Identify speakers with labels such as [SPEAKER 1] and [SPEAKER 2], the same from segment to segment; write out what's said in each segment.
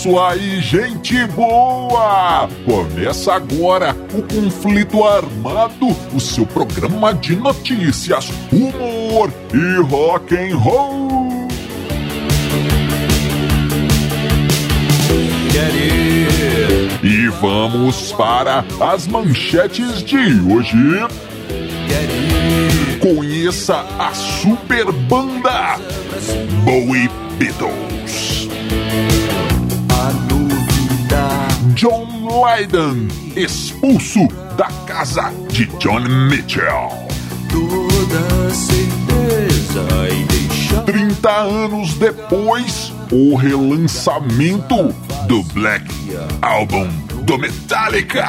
[SPEAKER 1] isso aí, gente boa! Começa agora o Conflito Armado, o seu programa de notícias, humor e rock and roll. E vamos para as manchetes de hoje. Conheça a super banda Bowie Beatles. John Lydon expulso da casa de John Mitchell.
[SPEAKER 2] Toda certeza e deixar
[SPEAKER 1] 30 anos depois, o relançamento do Black Album do Metallica.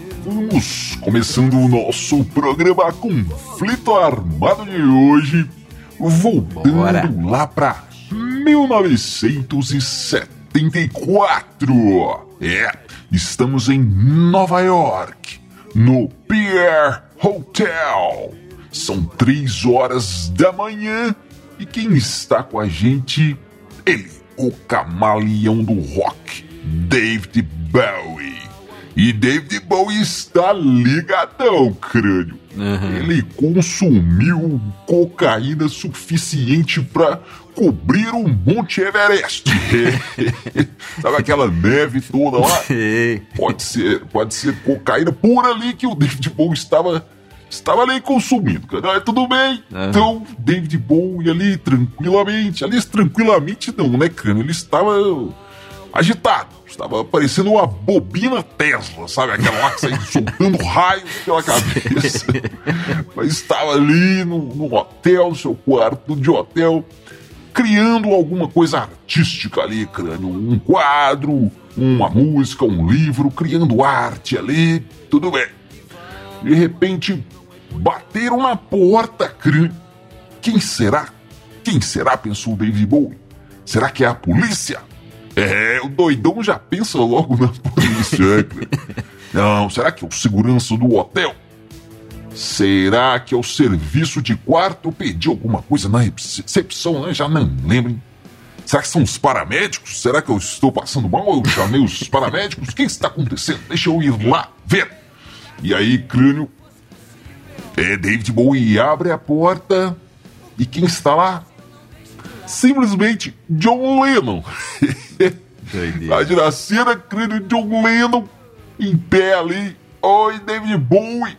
[SPEAKER 1] Vamos começando o nosso programa Conflito Armado de hoje, voltando
[SPEAKER 3] Bora.
[SPEAKER 1] lá pra 1974. É, estamos em Nova York, no Pierre Hotel. São três horas da manhã e quem está com a gente? Ele, o camaleão do rock, David Bowie. E David Bowie está ligadão, crânio. Ele consumiu cocaína suficiente para cobrir o Monte Everest. Sabe aquela neve toda lá? Pode ser, pode ser cocaína por ali que o David Bowie estava, estava ali consumindo. cara. Ah, Tudo bem.
[SPEAKER 3] Aham.
[SPEAKER 1] Então, David Bowie ali tranquilamente, ali tranquilamente não, né, cara? Ele estava agitado. Estava parecendo uma bobina Tesla, sabe? Aquela lá que sai soltando raios pela cabeça. Mas estava ali no, no hotel, seu quarto de hotel, criando alguma coisa artística ali, crânio. Um quadro, uma música, um livro, criando arte ali, tudo bem. De repente, bateram na porta, crânio. Quem será? Quem será? Pensou David Bowie. Será que é a polícia? É, o doidão já pensa logo na polícia, é. Não, será que é o segurança do hotel? Será que é o serviço de quarto? Eu pedi alguma coisa na recepção, né? Já não lembro. hein? Será que são os paramédicos? Será que eu estou passando mal? Eu chamei os paramédicos? O que está acontecendo? Deixa eu ir lá ver. E aí, crânio. É, David Bowie abre a porta. E quem está lá? Simplesmente John Lennon. Imagina a cena, crânio John Lennon em pé ali. Oi, David Bowie.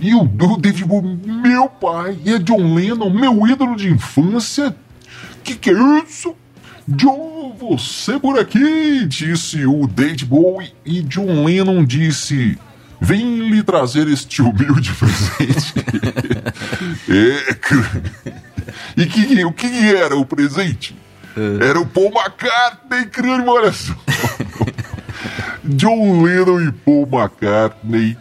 [SPEAKER 1] E o, o David Bowie, meu pai, é John Lennon, meu ídolo de infância. Que que é isso? John, você por aqui, disse o David Bowie. E John Lennon disse: Vem lhe trazer este humilde presente. é, e que, o que era o presente? Era o Paul McCartney, crânio, olha só. John Lennon e Paul McCartney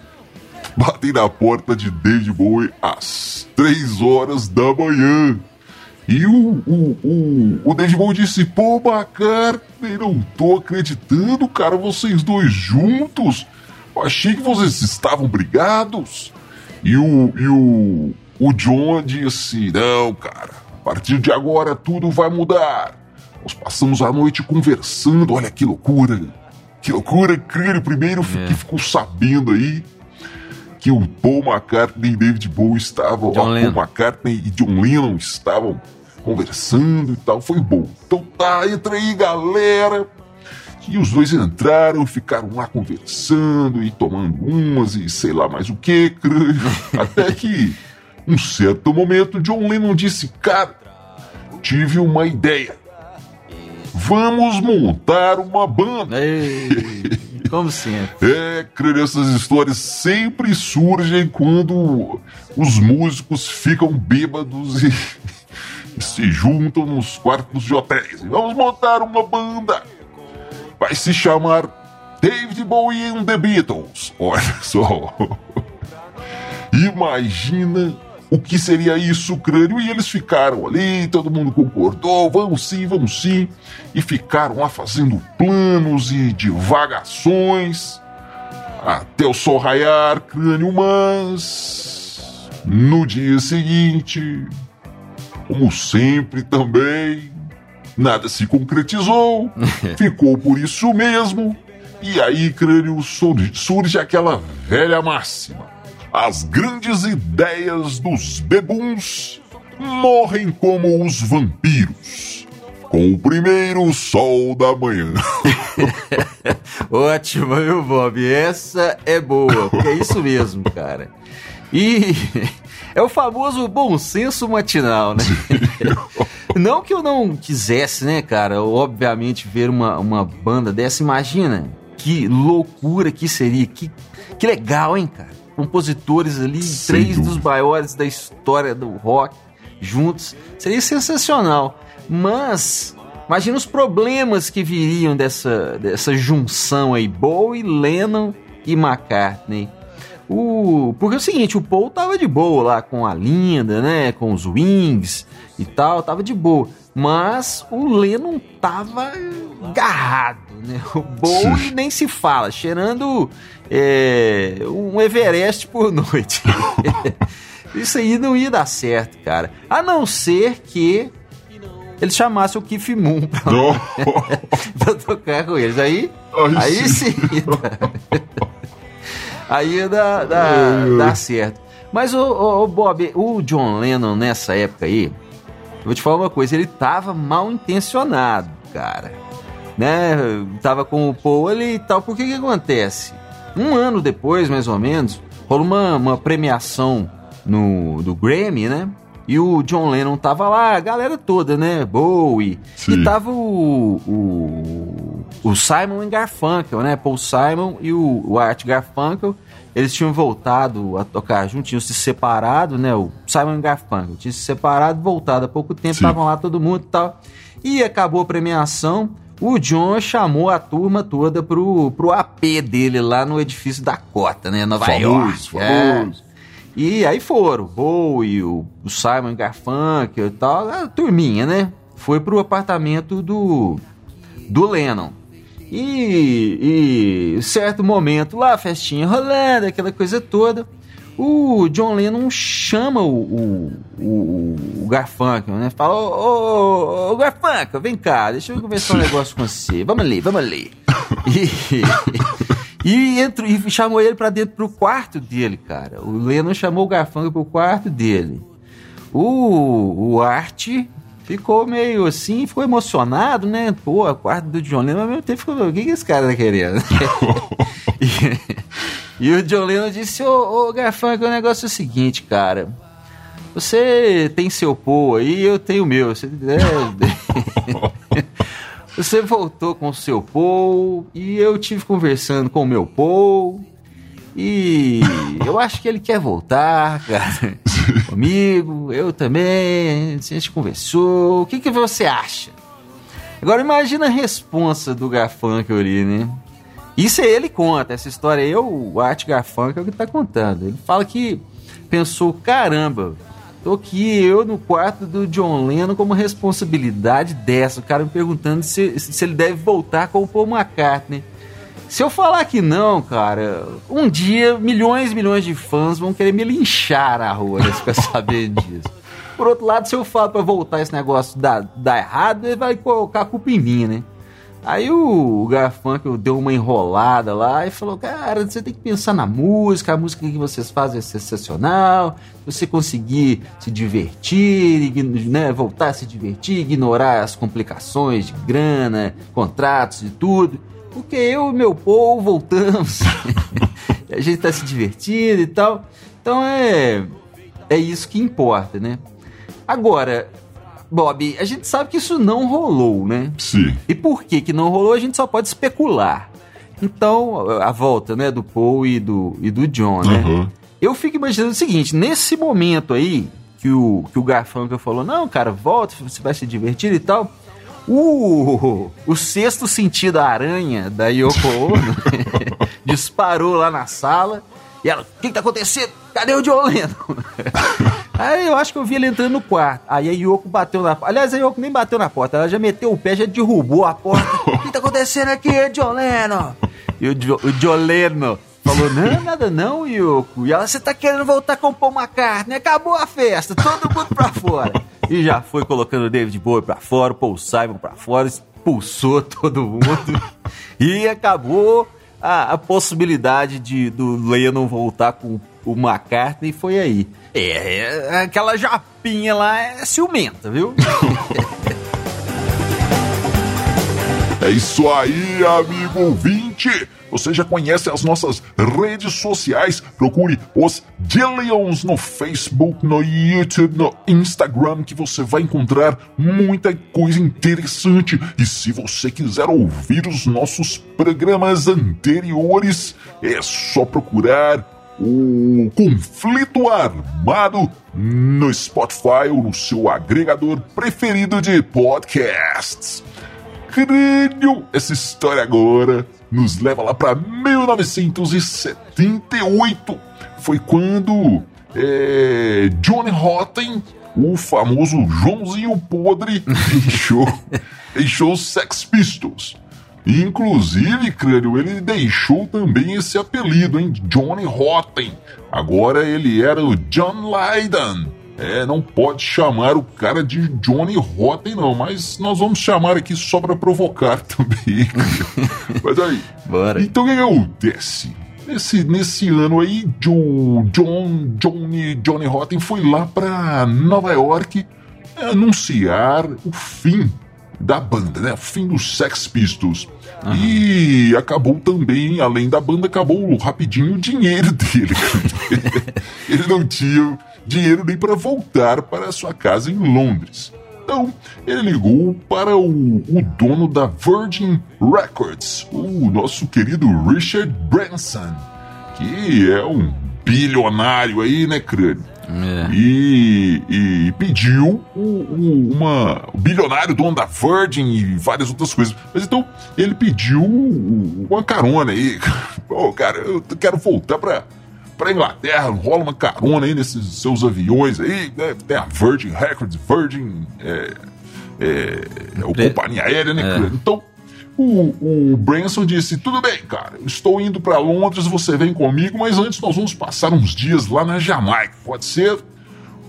[SPEAKER 1] batem na porta de David Bowie às três horas da manhã. E o, o, o, o David Bowie disse: Pô, McCartney, não tô acreditando, cara, vocês dois juntos. Eu achei que vocês estavam brigados. E o, e o, o John disse: Não, cara, partir de agora tudo vai mudar. Nós passamos a noite conversando, olha que loucura. Que loucura, crânio. Primeiro
[SPEAKER 3] É.
[SPEAKER 1] que ficou sabendo aí que o Paul McCartney e David Bowie estavam,
[SPEAKER 3] John
[SPEAKER 1] ó, Paul
[SPEAKER 3] Lennon.
[SPEAKER 1] McCartney e John Lennon estavam conversando e tal, foi bom. Então tá, entra aí, galera. E os dois entraram, ficaram lá conversando e tomando umas e sei lá mais o que. Até que, um certo momento, John Lennon disse: Cara, tive uma ideia. Vamos montar uma banda.
[SPEAKER 3] Ei, como sempre.
[SPEAKER 1] É, crânio, essas histórias sempre surgem quando os músicos ficam bêbados e se juntam nos quartos de hotéis vamos montar uma banda. Vai se chamar David Bowie and the Beatles. Olha só. Imagina o que seria isso, crânio. E eles ficaram ali, todo mundo concordou, vamos sim, vamos sim. E ficaram lá fazendo planos e divagações até o sol raiar, crânio, mas no dia seguinte, como sempre também, nada se concretizou, ficou por isso mesmo. E aí, crânio, surge, surge aquela velha máxima. As grandes ideias dos beguns morrem como os vampiros. Com o primeiro sol da manhã.
[SPEAKER 3] Ótimo, viu, Bob? Essa é boa, porque é isso mesmo, cara. E é o famoso bom senso matinal, né? Não que eu não quisesse, né, cara, obviamente, ver uma, uma banda dessa. Imagina que loucura que seria, que, que legal, hein, cara? Compositores ali,
[SPEAKER 1] Sem
[SPEAKER 3] três
[SPEAKER 1] dúvida.
[SPEAKER 3] dos maiores da história do rock juntos. Seria sensacional. Mas imagina os problemas que viriam dessa, dessa junção aí, Bowie, Lennon e McCartney. O, porque é o seguinte, o Paul tava de boa lá com a Linda, né? Com os Wings e tal, tava de boa. Mas o Lennon tava agarrado, né? O Bowie nem se fala, cheirando é, um Everest por noite. Isso aí não ia dar certo, cara. A não ser que eles chamassem o Keith Moon pra,
[SPEAKER 1] Não.
[SPEAKER 3] pra tocar com eles. Aí,
[SPEAKER 1] Aí
[SPEAKER 3] aí
[SPEAKER 1] sim.
[SPEAKER 3] sim. aí ia dar, dar, dar certo. Mas, o, o, o Bob, o John Lennon nessa época aí, eu vou te falar uma coisa, ele tava mal intencionado, cara. Né? Tava com o Paul ali e tal. Por que que acontece? Um ano depois, mais ou menos, rolou uma, uma premiação no, do Grammy, né? E o John Lennon tava lá, a galera toda, né? Bowie.
[SPEAKER 1] Sim.
[SPEAKER 3] E tava o, o, o Simon e Garfunkel, né? Paul Simon e o, o Art Garfunkel. Eles tinham voltado a tocar juntos, tinham se separado, né? O Simon e Garfunkel tinham se separado, voltado há pouco tempo, estavam lá todo mundo e tal. E acabou a premiação. O John chamou a turma toda pro, pro AP dele lá no edifício Dakota, né? Nova
[SPEAKER 1] Famoso,
[SPEAKER 3] York. É.
[SPEAKER 1] famoso.
[SPEAKER 3] E aí foram, o Bowie, o, o Simon Garfunkel e tal, a turminha, né? Foi pro apartamento do, do Lennon. E, e certo momento lá, festinha rolando, aquela coisa toda, o John Lennon chama o, o, o, o Garfunkel, né? Fala, ô, ô, ô, Garfunkel, vem cá, deixa eu conversar um negócio com você. Vamos ali, vamos ali. E, e, entrou, e chamou ele pra dentro pro quarto dele, cara. O Lennon chamou o Garfunkel pro quarto dele. O, o Art ficou meio assim, ficou emocionado, né? Pô, o quarto do John Lennon, ao mesmo tempo ficou, o que, que esse cara tá querendo? e, e o John Lennon disse, ô, ô Garfunkel, o negócio é o seguinte, cara. Você tem seu Paul aí, eu tenho o meu. Você, é, você voltou com o seu Paul e eu tive conversando com o meu Paul. E eu acho que ele quer voltar, cara. Comigo, eu também. A gente conversou. O que, que você acha? Agora imagina a responsa do Garfunkel ali, né? Isso é ele conta, essa história aí é o Art Garfunkel que tá contando. Ele fala que pensou, caramba, tô aqui eu no quarto do John Lennon como responsabilidade dessa. O cara me perguntando se, se ele deve voltar com o Paul McCartney. Se eu falar que não, cara, um dia milhões e milhões de fãs vão querer me linchar na rua, né? Ficar sabendo disso. Por outro lado, se eu falo pra voltar esse negócio dar errado, ele vai colocar a culpa em mim, né? Aí o, o Garfunkel deu uma enrolada lá e falou: Cara, você tem que pensar na música, a música que vocês fazem é sensacional. Se você conseguir se divertir, né, voltar a se divertir, ignorar as complicações de grana, contratos e tudo. Porque eu e meu povo voltamos. a gente tá se divertindo e tal. Então é, é isso que importa, né? Agora, Bob, a gente sabe que isso não rolou, né?
[SPEAKER 1] Sim.
[SPEAKER 3] E por que que não rolou, a gente só pode especular. Então, a volta, né, do Paul e do, e do John, né?
[SPEAKER 1] Aham.
[SPEAKER 3] Eu fico imaginando o seguinte, nesse momento aí, que o, que o Garfunkel falou, não, cara, volta, você vai se divertir e tal. O, o sexto sentido a aranha da Yoko Ono disparou lá na sala e ela, o que, que tá acontecendo? Cadê o John Lennon? Aí eu acho que eu vi ele entrando no quarto. Aí a Yoko bateu na porta. Aliás, a Yoko nem bateu na porta, ela já meteu o pé, já derrubou a porta. O que tá acontecendo aqui, John Lennon? E o, jo, o John Lennon falou, não, nada não, Yoko. E ela, você tá querendo voltar com o Paul McCartney? Acabou a festa, todo mundo pra fora. E já foi colocando o David Bowie pra fora, o Paul Simon pra fora, expulsou todo mundo. e acabou a, a possibilidade de do Lennon voltar com o McCartney foi aí. É, é, aquela japinha lá é ciumenta, viu?
[SPEAKER 1] É isso aí, amigo ouvinte! Você já conhece as nossas redes sociais? Procure os Dillions no Facebook, no YouTube, no Instagram, que você vai encontrar muita coisa interessante. E se você quiser ouvir os nossos programas anteriores, é só procurar o Conflito Armado no Spotify ou no seu agregador preferido de podcasts. Crânio, essa história agora nos leva lá para 1978. Foi quando é, Johnny Rotten, o famoso Joãozinho Podre, deixou, deixou os Sex Pistols. Inclusive, Crânio, ele deixou também esse apelido, hein? Johnny Rotten. Agora ele era o John Lydon. É, não pode chamar o cara de Johnny Rotten, não, mas nós vamos chamar aqui só para provocar também. mas aí.
[SPEAKER 3] Bora.
[SPEAKER 1] Então o que, acontece? Nesse, nesse ano aí, John, John, Johnny, Johnny Rotten foi lá para Nova York anunciar o fim da banda, né? Fim dos Sex Pistols. E acabou também, além da banda, acabou rapidinho o dinheiro dele. Ele não tinha dinheiro nem para voltar para sua casa em Londres. Então, ele ligou para o, o dono da Virgin Records, o nosso querido Richard Branson, que é um bilionário aí, né, crânio?
[SPEAKER 3] É.
[SPEAKER 1] E, e pediu o, o- uma, o bilionário dono da Virgin e várias outras coisas. Mas então ele pediu uma carona aí. Pô, cara, eu quero voltar pra, pra Inglaterra, rola uma carona aí nesses seus aviões aí. Né? Tem a Virgin Records, Virgin é, é, é companhia aérea, né?
[SPEAKER 3] É.
[SPEAKER 1] Então o, o Branson disse: Tudo bem, cara, estou indo para Londres, você vem comigo, mas antes nós vamos passar uns dias lá na Jamaica, pode ser?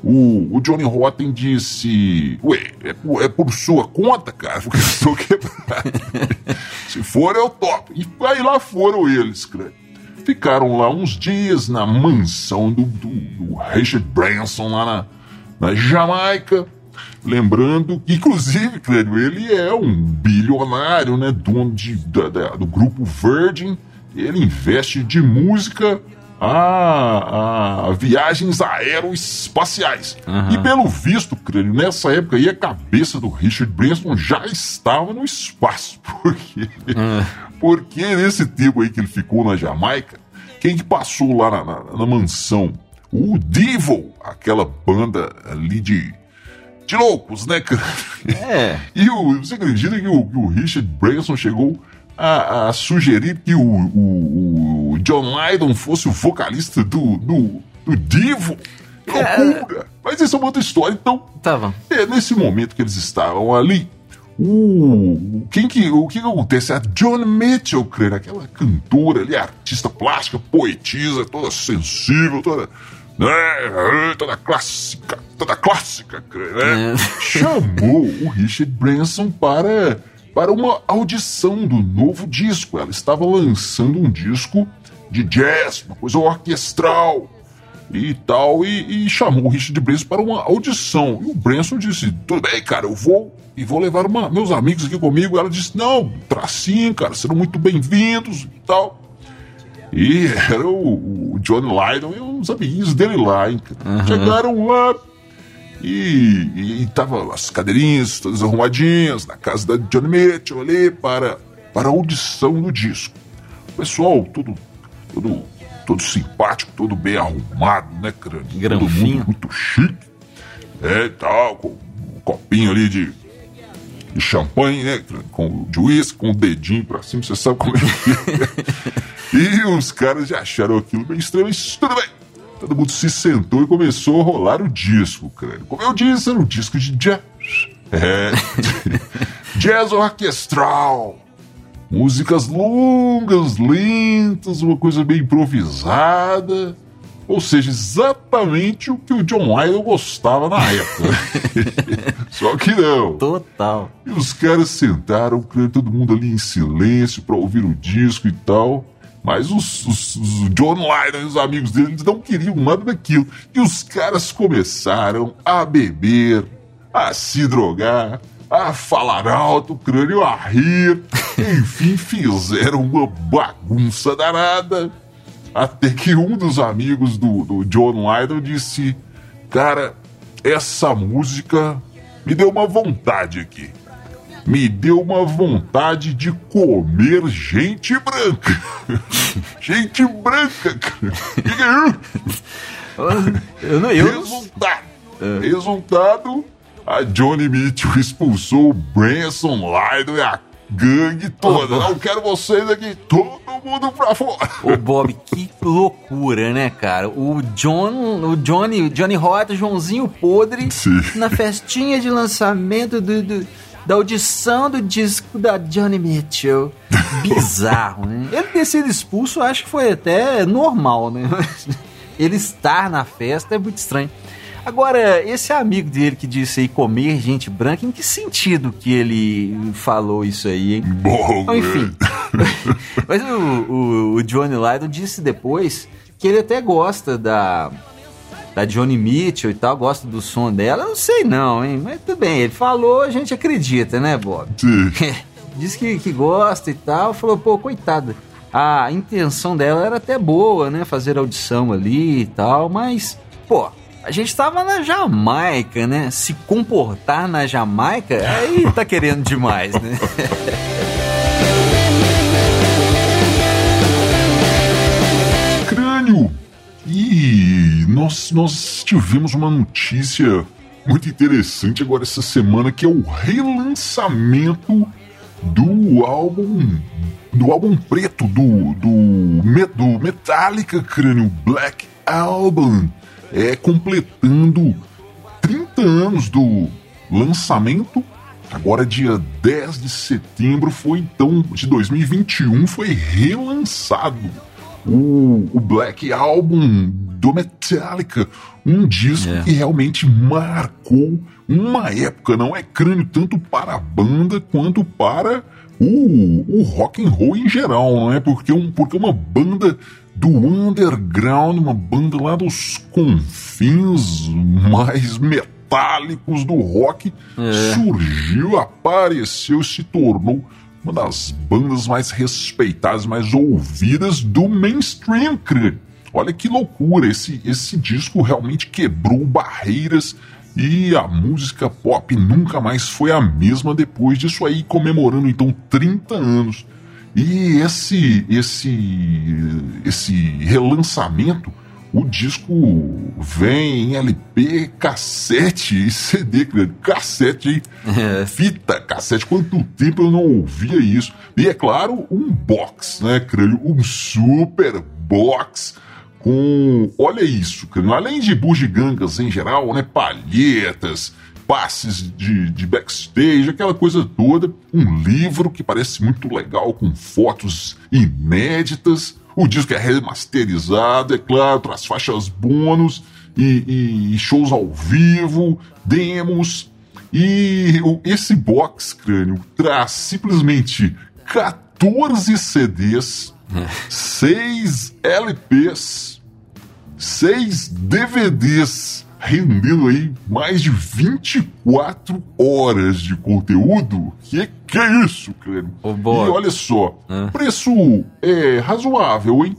[SPEAKER 1] O, o Johnny Rotten disse: Ué, é é por sua conta, cara, porque estou quebrado. Se for, eu topo. E aí lá foram eles, cara. Ficaram lá uns dias na mansão do, do, do Richard Branson lá na, na Jamaica. Lembrando que, inclusive, Clélio, ele é um bilionário, né? Dono de, da- da- do grupo Virgin. Ele investe de música a, a viagens aeroespaciais. E pelo visto, Clélio, nessa época aí a cabeça do Richard Branson já estava no espaço. Porque, porque nesse tempo aí que ele ficou na Jamaica, quem que passou lá na, na- na mansão? O Devil, aquela banda ali de de loucos, né, cara?
[SPEAKER 3] É.
[SPEAKER 1] E o, você acredita que o, que o Richard Branson chegou a, a sugerir que o, o- o John Lydon fosse o vocalista do, do, do Divo? Que
[SPEAKER 3] Cara.
[SPEAKER 1] Loucura! Mas isso é uma outra história. Então,
[SPEAKER 3] Tava.
[SPEAKER 1] é, nesse momento que eles estavam ali, o, quem que, o que, que acontece? A John Mitchell, cara, aquela cantora ali, artista plástica, poetisa, toda sensível, toda. Né, toda clássica, toda clássica, né?
[SPEAKER 3] É.
[SPEAKER 1] chamou o Richard Branson para, para uma audição do novo disco. Ela estava lançando um disco de jazz, uma coisa orquestral e tal, e, e chamou o Richard Branson para uma audição. E o Branson disse: Tudo bem, cara, eu vou e vou levar uma- meus amigos aqui comigo. Ela disse: Não, sim, cara, serão muito bem-vindos e tal. E era o, o John Lydon e uns amiguinhos dele lá, hein? cara. Chegaram lá e, tava as cadeirinhas todas arrumadinhas na casa da John Mitchell ali para, para a audição do disco. O pessoal todo, todo, todo simpático, todo bem arrumado, né, crânio? Todo
[SPEAKER 3] Granfinho.
[SPEAKER 1] mundo muito chique. É, tal, com um copinho ali de, de champanhe, né? Com de uísque, com o dedinho pra cima, você sabe como é que é. e os caras já acharam aquilo bem estranho, mas tudo bem. Todo mundo se sentou e começou a rolar o disco, cara. Como eu disse, era um disco de jazz. É, jazz orquestral. Músicas longas, lentas, uma coisa bem improvisada. Ou seja, exatamente o que o John Lydon gostava na época. Só que não.
[SPEAKER 3] Total.
[SPEAKER 1] E os caras sentaram, todo mundo ali em silêncio para ouvir o disco e tal. Mas os, os, os John Lydon e os amigos dele não queriam nada daquilo. E os caras começaram a beber, a se drogar, a falar alto, o crânio a rir. Enfim, fizeram uma bagunça danada. Até que um dos amigos do, do John Lydon disse: Cara, essa música me deu uma vontade aqui. Me deu uma vontade de comer gente branca. gente branca, cara. Que que é isso?
[SPEAKER 3] Eu não. Eu...
[SPEAKER 1] Resultado. Resultado: a Johnny Mitchell expulsou o Branson Lydon e a gangue toda. Não quero vocês aqui, todo mundo pra fora.
[SPEAKER 3] Ô Bob, que loucura, né, cara? O John, o Johnny, o Johnny Rota, Joãozinho Podre,
[SPEAKER 1] Sim.
[SPEAKER 3] na festinha de lançamento do, do- da audição do disco da Johnny Mitchell. Bizarro, né? Ele ter sido expulso, acho que foi até normal, né? Ele estar na festa é muito estranho. Agora, esse amigo dele que disse aí comer gente branca, em que sentido que ele falou isso aí, hein?
[SPEAKER 1] Bom,
[SPEAKER 3] enfim. Mas o, o, o Johnny Lydon disse depois que ele até gosta da, da Johnny Mitchell e tal, gosta do som dela. Eu não sei não, hein? Mas tudo bem, ele falou, a gente acredita, né, Bob?
[SPEAKER 1] Sim.
[SPEAKER 3] Diz que, que gosta e tal. Falou, pô, coitada. A intenção dela era até boa, né? Fazer audição ali e tal, mas, pô, a gente tava na Jamaica, né? Se comportar na Jamaica, aí tá querendo demais, né?
[SPEAKER 1] crânio. E nós, nós tivemos uma notícia muito interessante agora essa semana que é o relançamento do álbum do álbum preto do do, do Metallica Crânio Black Album. É completando 30 anos do lançamento. Agora, dia 10 de setembro, foi então, de 2021, foi relançado o, o Black Album do Metallica. Um disco
[SPEAKER 3] É.
[SPEAKER 1] que realmente marcou uma época, não é crânio tanto para a banda quanto para o, o rock and roll em geral, não é? Porque, um, porque uma banda do underground, uma banda lá dos confins mais metálicos do rock, surgiu, apareceu, se tornou uma das bandas mais respeitadas, mais ouvidas do mainstream, cara. Olha que loucura, esse, esse disco realmente quebrou barreiras e a música pop nunca mais foi a mesma depois disso aí, comemorando então 30 anos. E esse esse esse relançamento, o disco vem em LP, cassete e CD, cassete?
[SPEAKER 3] É.
[SPEAKER 1] Fita, cassete, quanto tempo eu não ouvia isso. E é claro, um box, né, crânio? Um super box com. Olha isso. Além de bugigangas em geral, né? Palhetas, passes de, de backstage, aquela coisa toda. Um livro que parece muito legal, com fotos inéditas. O disco é remasterizado, é claro, traz faixas bônus e, e shows ao vivo, demos. E esse box crânio traz simplesmente 14 CDs, 6 LPs, 6 DVDs, rendendo aí mais de 24 horas de conteúdo. Que que é isso, crânio?
[SPEAKER 3] Boa.
[SPEAKER 1] E olha só,
[SPEAKER 3] Ah.
[SPEAKER 1] preço é razoável, hein?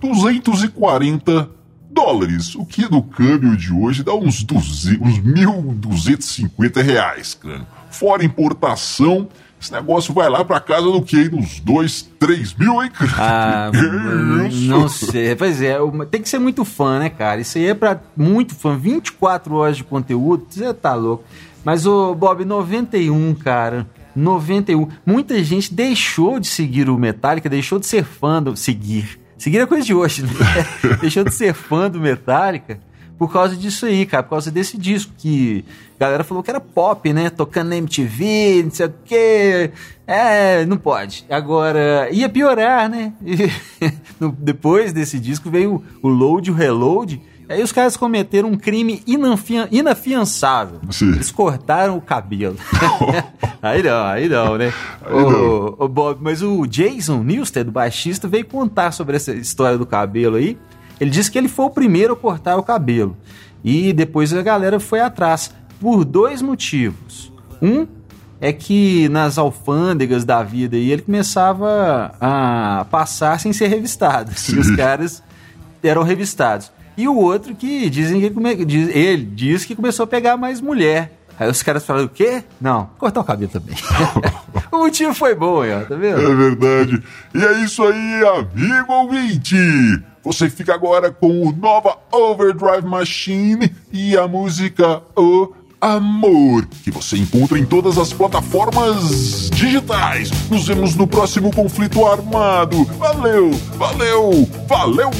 [SPEAKER 1] 240 dólares, o que no câmbio de hoje dá uns, 200, uns 1.250 reais, crânio. Fora importação Esse negócio vai lá pra casa do quê? Nos dois, três mil, hein, cara?
[SPEAKER 3] Ah, não sei. Pois é, tem que ser muito fã, né, cara? Isso aí é pra muito fã. 24 horas de conteúdo, você tá louco. Mas, ô, Bob, 91, cara. 91. Muita gente deixou de seguir o Metallica, deixou de ser fã do. Seguir. Seguir é coisa de hoje, né? deixou de ser fã do Metallica por causa disso aí, cara. Por causa desse disco que a galera falou que era pop, né? Tocando na MTV, não sei o quê. É, não pode. Agora, ia piorar, né? E depois desse disco veio o Load o Reload. Aí os caras cometeram um crime inafian- inafiançável.
[SPEAKER 1] Sim.
[SPEAKER 3] Eles cortaram o cabelo. aí não, aí não, né?
[SPEAKER 1] Aí
[SPEAKER 3] Ô,
[SPEAKER 1] não.
[SPEAKER 3] ô, Bob, mas o Jason Newsted, o baixista, veio contar sobre essa história do cabelo aí. Ele disse que ele foi o primeiro a cortar o cabelo. E depois a galera foi atrás. Por dois motivos. Um é que nas alfândegas da vida aí ele começava a passar sem ser revistado. E os caras eram revistados. E o outro que dizem que ele, diz- que começou a pegar mais mulher. Aí os caras falaram, o quê? Não, cortar o cabelo também. o motivo foi bom, tá vendo?
[SPEAKER 1] É verdade. E é isso aí, amigo ouvinte. Você fica agora com o Nova Overdrive Machine e a música O Amor, que você encontra em todas as plataformas digitais. Nos vemos no próximo conflito armado. Valeu, valeu, valeu!